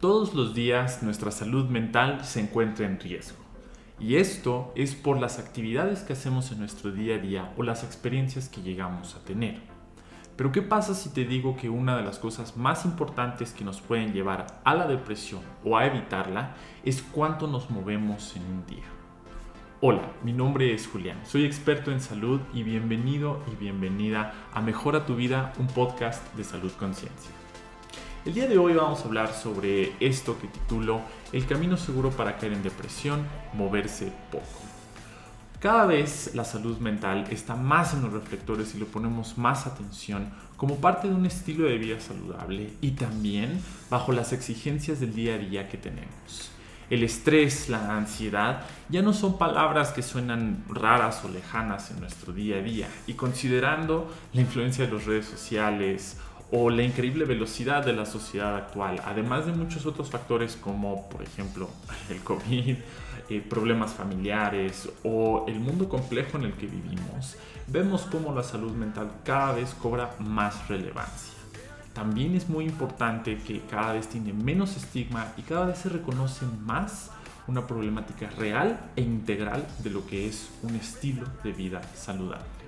Todos los días nuestra salud mental se encuentra en riesgo. Y esto es por las actividades que hacemos en nuestro día a día o las experiencias que llegamos a tener. Pero ¿qué pasa si te digo que una de las cosas más importantes que nos pueden llevar a la depresión o a evitarla es cuánto nos movemos en un día? Hola, mi nombre es Julián, soy experto en salud y bienvenido y bienvenida a Mejora tu vida, un podcast de salud conciencia. El día de hoy vamos a hablar sobre esto que titulo El camino seguro para caer en depresión, moverse poco. Cada vez la salud mental está más en los reflectores y le ponemos más atención como parte de un estilo de vida saludable y también bajo las exigencias del día a día que tenemos. El estrés, la ansiedad ya no son palabras que suenan raras o lejanas en nuestro día a día y considerando la influencia de las redes sociales o la increíble velocidad de la sociedad actual, además de muchos otros factores como por ejemplo el COVID, eh, problemas familiares o el mundo complejo en el que vivimos, vemos cómo la salud mental cada vez cobra más relevancia. También es muy importante que cada vez tiene menos estigma y cada vez se reconoce más una problemática real e integral de lo que es un estilo de vida saludable.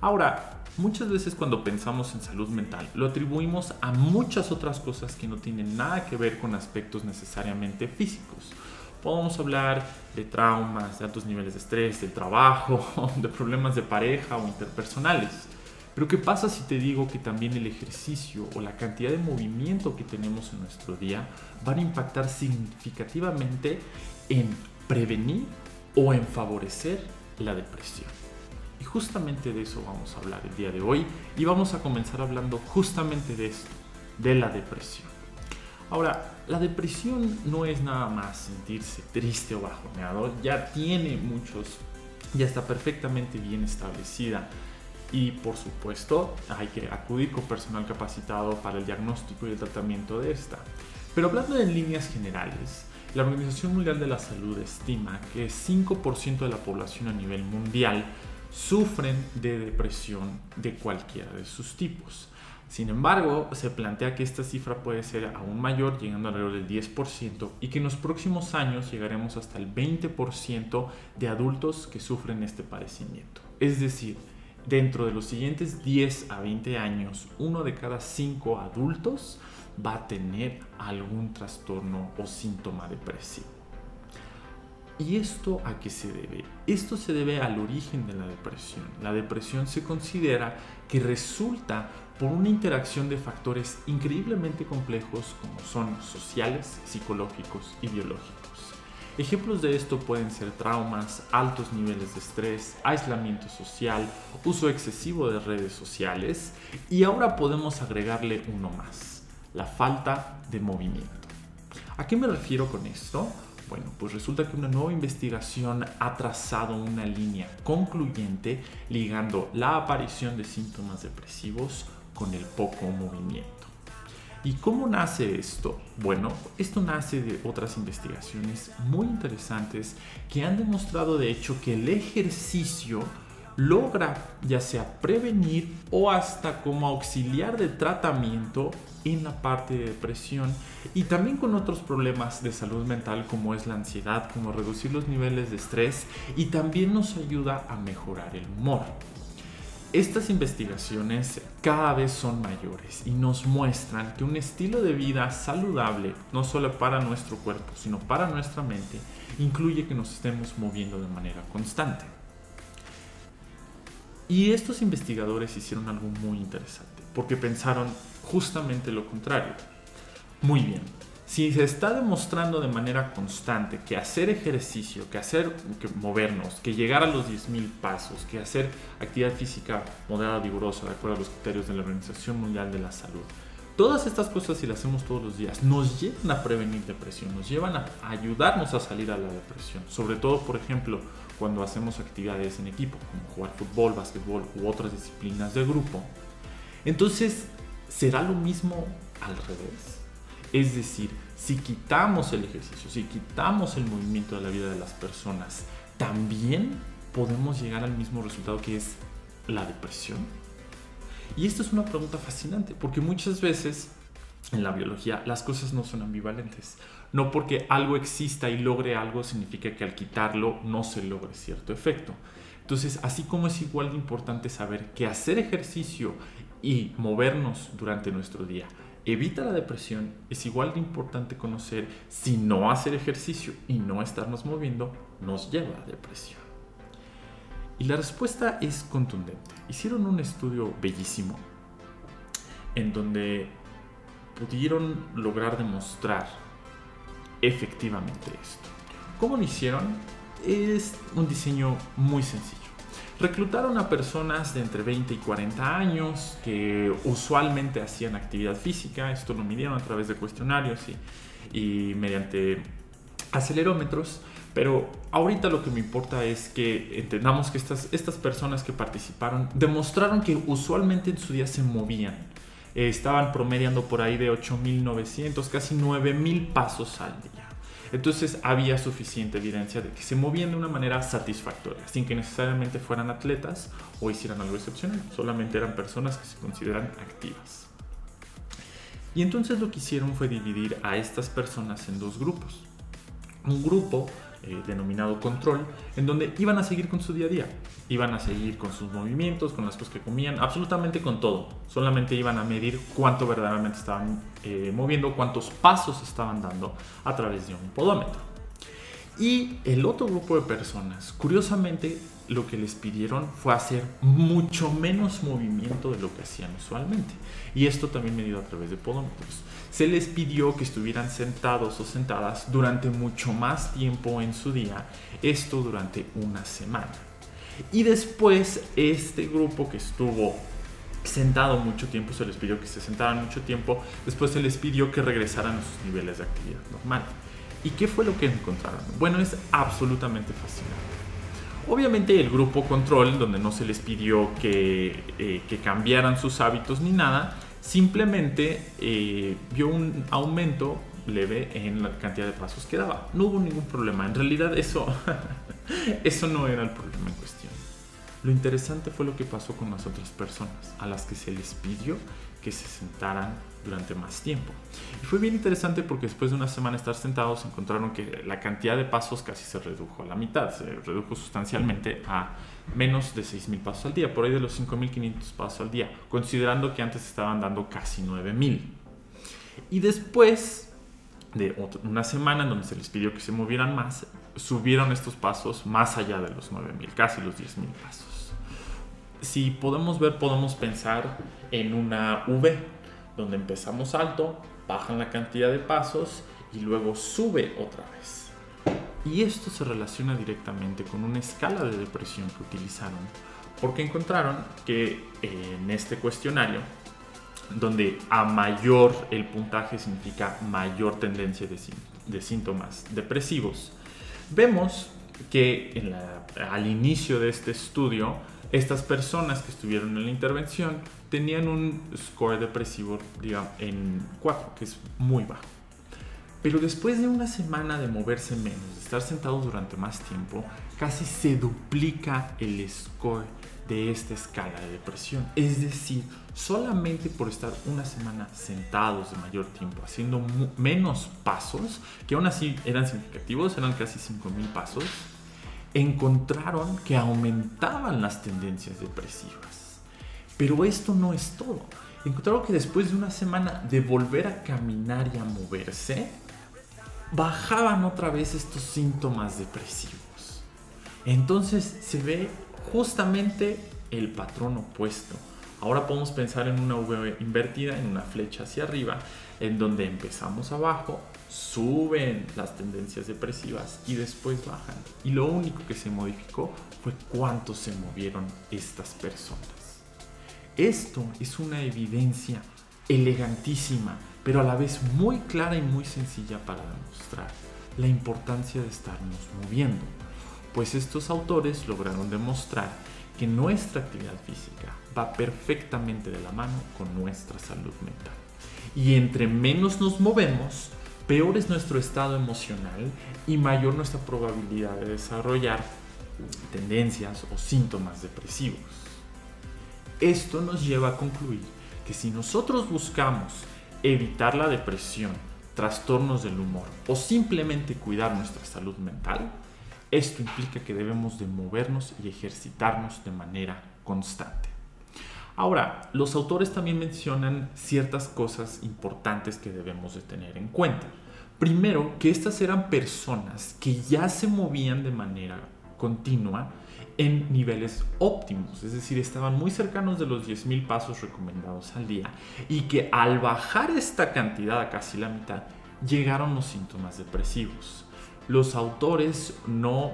Ahora, Muchas veces cuando pensamos en salud mental lo atribuimos a muchas otras cosas que no tienen nada que ver con aspectos necesariamente físicos. Podemos hablar de traumas, de altos niveles de estrés, del trabajo, de problemas de pareja o interpersonales. Pero ¿qué pasa si te digo que también el ejercicio o la cantidad de movimiento que tenemos en nuestro día van a impactar significativamente en prevenir o en favorecer la depresión? Y justamente de eso vamos a hablar el día de hoy y vamos a comenzar hablando justamente de esto, de la depresión. Ahora, la depresión no es nada más sentirse triste o bajoneado, ya tiene muchos, ya está perfectamente bien establecida y por supuesto hay que acudir con personal capacitado para el diagnóstico y el tratamiento de esta. Pero hablando en líneas generales, la Organización Mundial de la Salud estima que 5% de la población a nivel mundial sufren de depresión de cualquiera de sus tipos. Sin embargo, se plantea que esta cifra puede ser aún mayor, llegando alrededor del 10%, y que en los próximos años llegaremos hasta el 20% de adultos que sufren este padecimiento. Es decir, dentro de los siguientes 10 a 20 años, uno de cada cinco adultos va a tener algún trastorno o síntoma depresivo. ¿Y esto a qué se debe? Esto se debe al origen de la depresión. La depresión se considera que resulta por una interacción de factores increíblemente complejos como son sociales, psicológicos y biológicos. Ejemplos de esto pueden ser traumas, altos niveles de estrés, aislamiento social, uso excesivo de redes sociales y ahora podemos agregarle uno más, la falta de movimiento. ¿A qué me refiero con esto? Bueno, pues resulta que una nueva investigación ha trazado una línea concluyente ligando la aparición de síntomas depresivos con el poco movimiento. ¿Y cómo nace esto? Bueno, esto nace de otras investigaciones muy interesantes que han demostrado de hecho que el ejercicio logra ya sea prevenir o hasta como auxiliar de tratamiento en la parte de depresión y también con otros problemas de salud mental como es la ansiedad, como reducir los niveles de estrés y también nos ayuda a mejorar el humor. Estas investigaciones cada vez son mayores y nos muestran que un estilo de vida saludable, no solo para nuestro cuerpo, sino para nuestra mente, incluye que nos estemos moviendo de manera constante. Y estos investigadores hicieron algo muy interesante, porque pensaron justamente lo contrario. Muy bien, si se está demostrando de manera constante que hacer ejercicio, que hacer, movernos, que llegar a los 10.000 pasos, que hacer actividad física moderada, vigorosa, de acuerdo a los criterios de la Organización Mundial de la Salud, todas estas cosas si las hacemos todos los días nos llevan a prevenir depresión, nos llevan a ayudarnos a salir a la depresión, sobre todo, por ejemplo, cuando hacemos actividades en equipo, como jugar fútbol, básquetbol u otras disciplinas de grupo. Entonces, ¿será lo mismo al revés? Es decir, si quitamos el ejercicio, si quitamos el movimiento de la vida de las personas, también podemos llegar al mismo resultado que es la depresión. Y esto es una pregunta fascinante, porque muchas veces en la biología, las cosas no son ambivalentes. No porque algo exista y logre algo significa que al quitarlo no se logre cierto efecto. Entonces, así como es igual de importante saber que hacer ejercicio y movernos durante nuestro día evita la depresión, es igual de importante conocer si no hacer ejercicio y no estarnos moviendo nos lleva a depresión. Y la respuesta es contundente. Hicieron un estudio bellísimo en donde pudieron lograr demostrar efectivamente esto. ¿Cómo lo hicieron? Es un diseño muy sencillo. Reclutaron a personas de entre 20 y 40 años que usualmente hacían actividad física, esto lo midieron a través de cuestionarios y, mediante acelerómetros, pero ahorita lo que me importa es que entendamos que estas, estas personas que participaron demostraron que usualmente en su día se movían. Estaban promediando por ahí de 8.900, casi 9.000 pasos al día. Entonces había suficiente evidencia de que se movían de una manera satisfactoria, sin que necesariamente fueran atletas o hicieran algo excepcional, solamente eran personas que se consideran activas. Y entonces lo que hicieron fue dividir a estas personas en dos grupos. Un grupo eh, denominado control, en donde iban a seguir con su día a día, iban a seguir con sus movimientos, con las cosas que comían, absolutamente con todo. Solamente iban a medir cuánto verdaderamente estaban eh, moviendo, cuántos pasos estaban dando a través de un podómetro. Y el otro grupo de personas, curiosamente, lo que les pidieron fue hacer mucho menos movimiento de lo que hacían usualmente. Y esto también medido a través de podómetros. Se les pidió que estuvieran sentados o sentadas durante mucho más tiempo en su día, esto durante una semana. Y después este grupo que estuvo sentado mucho tiempo, se les pidió que se sentaran mucho tiempo, después se les pidió que regresaran a sus niveles de actividad normal. ¿Y qué fue lo que encontraron? Bueno, es absolutamente fascinante. Obviamente el grupo control, donde no se les pidió que, eh, que cambiaran sus hábitos ni nada, simplemente eh, vio un aumento leve en la cantidad de pasos que daba. No hubo ningún problema. En realidad eso, eso no era el problema en cuestión. Lo interesante fue lo que pasó con las otras personas, a las que se les pidió que se sentaran durante más tiempo. Y fue bien interesante porque después de una semana de estar sentados encontraron que la cantidad de pasos casi se redujo a la mitad, se redujo sustancialmente a menos de 6.000 pasos al día, por ahí de los 5.500 pasos al día, considerando que antes estaban dando casi 9.000. Y después de una semana en donde se les pidió que se movieran más, subieron estos pasos más allá de los 9.000, casi los 10.000 pasos. Si podemos ver, podemos pensar en una V, donde empezamos alto, bajan la cantidad de pasos y luego sube otra vez. Y esto se relaciona directamente con una escala de depresión que utilizaron, porque encontraron que en este cuestionario, donde a mayor el puntaje significa mayor tendencia de, síntomas depresivos, vemos que al inicio de este estudio, estas personas que estuvieron en la intervención tenían un score depresivo digamos, en 4, que es muy bajo. Pero después de una semana de moverse menos, de estar sentados durante más tiempo, casi se duplica el score de esta escala de depresión. Es decir, solamente por estar una semana sentados de mayor tiempo, haciendo menos pasos, que aún así eran significativos, eran casi 5.000 pasos, encontraron que aumentaban las tendencias depresivas. Pero esto no es todo. Encontraron que después de una semana de volver a caminar y a moverse, bajaban otra vez estos síntomas depresivos. Entonces se ve justamente el patrón opuesto. Ahora podemos pensar en una V invertida, en una flecha hacia arriba, en donde empezamos abajo, suben las tendencias depresivas y después bajan. Y lo único que se modificó fue cuánto se movieron estas personas. Esto es una evidencia elegantísima, pero a la vez muy clara y muy sencilla para demostrar la importancia de estarnos moviendo. Pues estos autores lograron demostrar que nuestra actividad física va perfectamente de la mano con nuestra salud mental. Y entre menos nos movemos, peor es nuestro estado emocional y mayor nuestra probabilidad de desarrollar tendencias o síntomas depresivos. Esto nos lleva a concluir que si nosotros buscamos evitar la depresión, trastornos del humor o simplemente cuidar nuestra salud mental, esto implica que debemos de movernos y ejercitarnos de manera constante. Ahora, los autores también mencionan ciertas cosas importantes que debemos de tener en cuenta. Primero, que estas eran personas que ya se movían de manera continua en niveles óptimos, es decir, estaban muy cercanos de los 10.000 pasos recomendados al día y que al bajar esta cantidad a casi la mitad, llegaron los síntomas depresivos. Los autores no,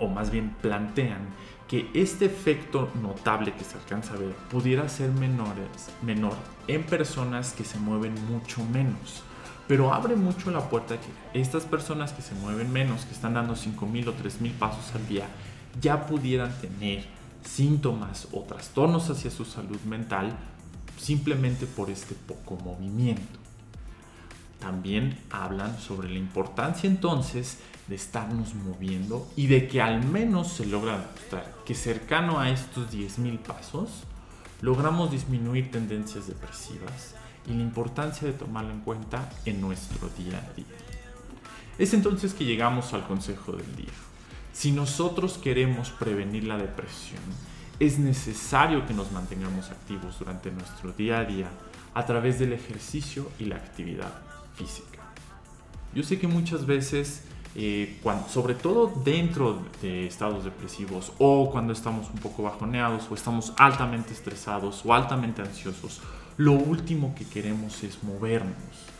o más bien plantean, que este efecto notable que se alcanza a ver pudiera ser menor en personas que se mueven mucho menos. Pero abre mucho la puerta que estas personas que se mueven menos, que están dando 5.000 o 3.000 pasos al día, ya pudieran tener síntomas o trastornos hacia su salud mental simplemente por este poco movimiento. También hablan sobre la importancia entonces de estarnos moviendo y de que al menos se logra demostrar que cercano a estos 10.000 pasos logramos disminuir tendencias depresivas y la importancia de tomarlo en cuenta en nuestro día a día. Es entonces que llegamos al consejo del día. Si nosotros queremos prevenir la depresión, es necesario que nos mantengamos activos durante nuestro día a día a través del ejercicio y la actividad física. Yo sé que muchas veces, eh, sobre todo dentro de estados depresivos o cuando estamos un poco bajoneados o estamos altamente estresados o altamente ansiosos, lo último que queremos es movernos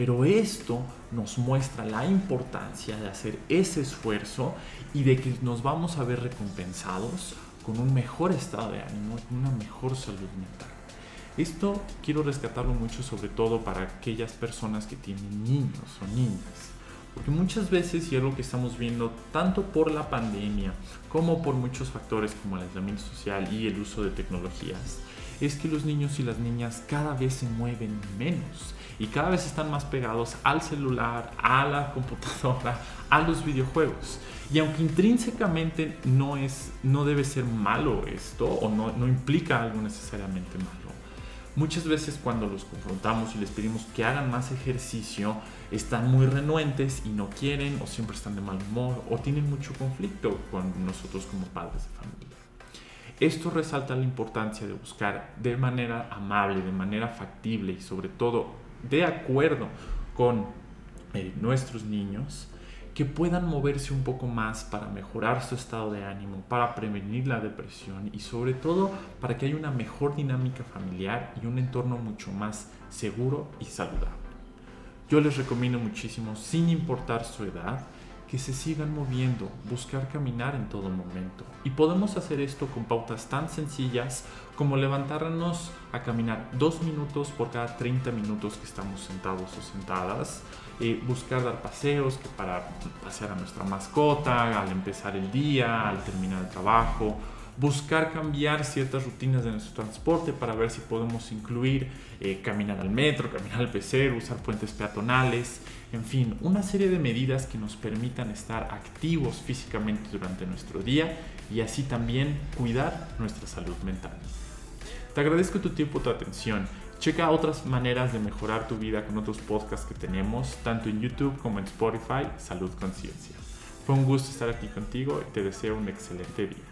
pero esto nos muestra la importancia de hacer ese esfuerzo y de que nos vamos a ver recompensados con un mejor estado de ánimo y una mejor salud mental. Esto quiero rescatarlo mucho sobre todo para aquellas personas que tienen niños o niñas. Porque muchas veces, y es lo que estamos viendo tanto por la pandemia como por muchos factores como el aislamiento social y el uso de tecnologías, es que los niños y las niñas cada vez se mueven menos y cada vez están más pegados al celular, a la computadora, a los videojuegos. Y aunque intrínsecamente no, es, no debe ser malo esto o no, no implica algo necesariamente malo, muchas veces cuando los confrontamos y les pedimos que hagan más ejercicio, están muy renuentes y no quieren o siempre están de mal humor o tienen mucho conflicto con nosotros como padres de familia. Esto resalta la importancia de buscar de manera amable, de manera factible y sobre todo de acuerdo con eh, nuestros niños que puedan moverse un poco más para mejorar su estado de ánimo, para prevenir la depresión y sobre todo para que haya una mejor dinámica familiar y un entorno mucho más seguro y saludable. Yo les recomiendo muchísimo, sin importar su edad, que se sigan moviendo, buscar caminar en todo momento. Y podemos hacer esto con pautas tan sencillas como levantarnos a caminar dos minutos por cada 30 minutos que estamos sentados o sentadas, eh, buscar dar paseos que para pasear a nuestra mascota, al empezar el día, al terminar el trabajo, buscar cambiar ciertas rutinas de nuestro transporte para ver si podemos incluir eh, caminar al metro, caminar al pecero, usar puentes peatonales, en fin, una serie de medidas que nos permitan estar activos físicamente durante nuestro día y así también cuidar nuestra salud mental. Te agradezco tu tiempo tu atención. Checa otras maneras de mejorar tu vida con otros podcasts que tenemos, tanto en YouTube como en Spotify, Salud Conciencia. Fue un gusto estar aquí contigo y te deseo un excelente día.